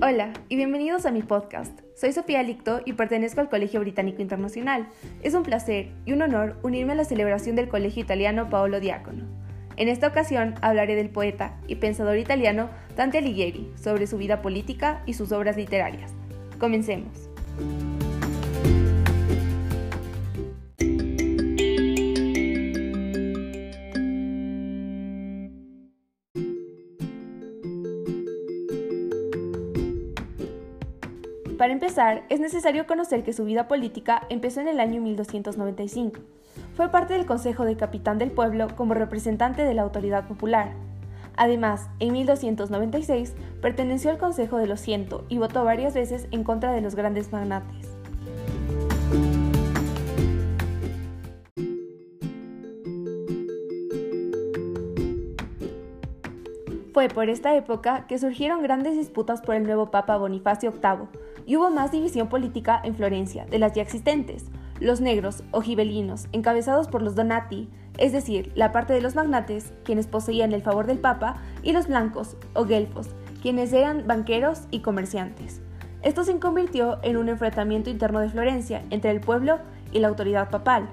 Hola y bienvenidos a mi podcast. Soy Sofía Licto y pertenezco al Colegio Británico Internacional. Es un placer y un honor unirme a la celebración del Colegio Italiano Paolo Diacono. En esta ocasión hablaré del poeta y pensador italiano Dante Alighieri sobre su vida política y sus obras literarias. Comencemos. Para empezar, es necesario conocer que su vida política empezó en el año 1295. Fue parte del Consejo de Capitán del Pueblo como representante de la autoridad popular. Además, en 1296 perteneció al Consejo de los Ciento y votó varias veces en contra de los grandes magnates. Fue por esta época que surgieron grandes disputas por el nuevo Papa Bonifacio VIII, y hubo más división política en Florencia de las ya existentes. Los negros o gibelinos, encabezados por los Donati, es decir, la parte de los magnates, quienes poseían el favor del Papa, y los blancos o guelfos, quienes eran banqueros y comerciantes. Esto se convirtió en un enfrentamiento interno de Florencia entre el pueblo y la autoridad papal.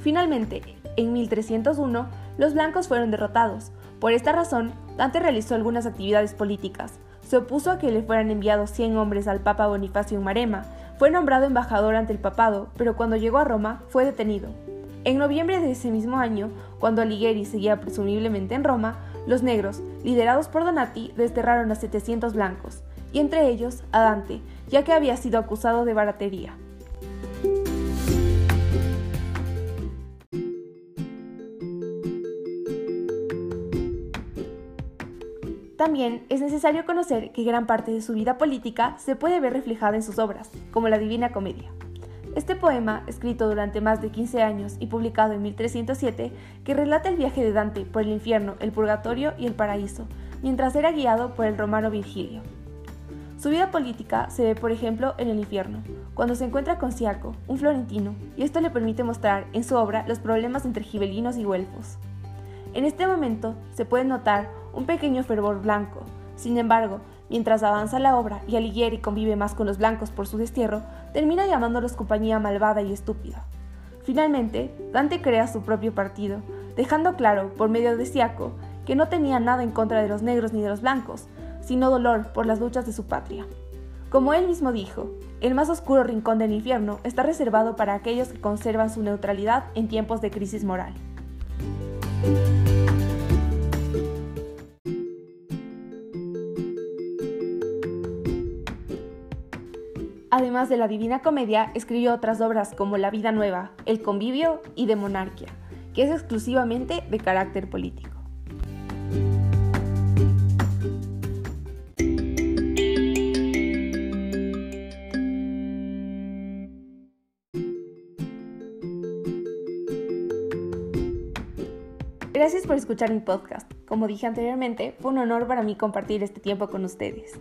Finalmente, en 1301, los blancos fueron derrotados. Por esta razón, Dante realizó algunas actividades políticas, se opuso a que le fueran enviados 100 hombres al Papa Bonifacio en Marema. Fue nombrado embajador ante el papado, pero cuando llegó a Roma fue detenido. En noviembre de ese mismo año, cuando Alighieri seguía presumiblemente en Roma, los negros, liderados por Donati, desterraron a 700 blancos, y entre ellos a Dante, ya que había sido acusado de baratería. También es necesario conocer que gran parte de su vida política se puede ver reflejada en sus obras, como la Divina Comedia. Este poema, escrito durante más de 15 años y publicado en 1307, que relata el viaje de Dante por el infierno, el purgatorio y el paraíso, mientras era guiado por el romano Virgilio. Su vida política se ve, por ejemplo, en el infierno, cuando se encuentra con Siaco, un florentino, y esto le permite mostrar en su obra los problemas entre gibelinos y güelfos. En este momento se puede notar un pequeño fervor blanco. Sin embargo, mientras avanza la obra y Alighieri convive más con los blancos por su destierro, termina llamándolos compañía malvada y estúpida. Finalmente, Dante crea su propio partido, dejando claro, por medio de Siaco, que no tenía nada en contra de los negros ni de los blancos, sino dolor por las luchas de su patria. Como él mismo dijo, el más oscuro rincón del infierno está reservado para aquellos que conservan su neutralidad en tiempos de crisis moral. Además de la Divina Comedia, escribió otras obras como La Vida Nueva, El Convivio y De Monarquía, que es exclusivamente de carácter político. Gracias por escuchar mi podcast. Como dije anteriormente, fue un honor para mí compartir este tiempo con ustedes.